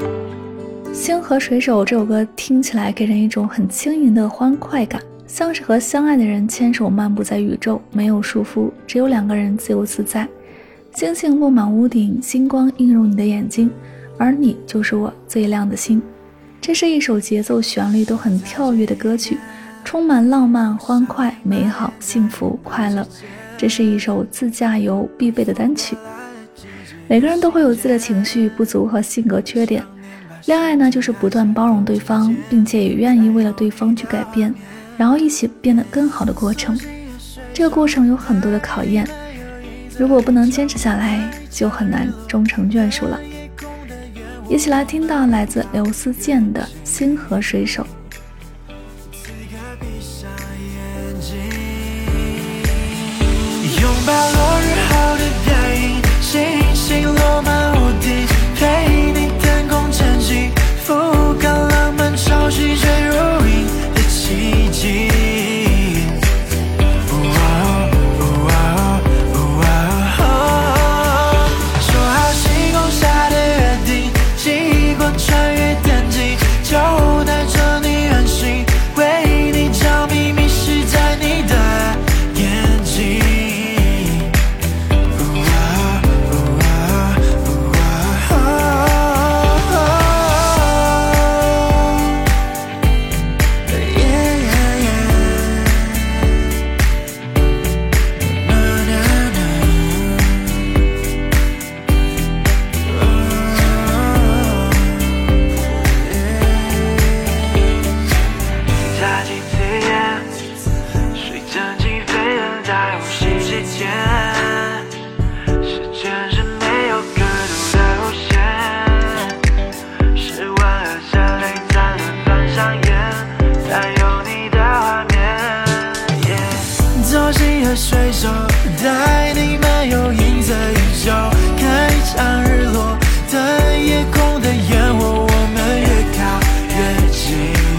《星河水手》这首歌听起来给人一种很轻盈的欢快感，像是和相爱的人牵手漫步在宇宙，没有束缚，只有两个人自由自在。星星落满屋顶，星光映入你的眼睛，而你就是我最亮的星。这是一首节奏、旋律都很跳跃的歌曲，充满浪漫、欢快、美好、幸福、快乐。这是一首自驾游必备的单曲。每个人都会有自己的情绪不足和性格缺点，恋爱呢就是不断包容对方，并且也愿意为了对方去改变，然后一起变得更好的过程。这个过程有很多的考验，如果不能坚持下来，就很难终成眷属了。一起来听到来自刘思健的星河水手。水手带你漫游银色宇宙看一场日落等夜空的烟火我们越靠越近。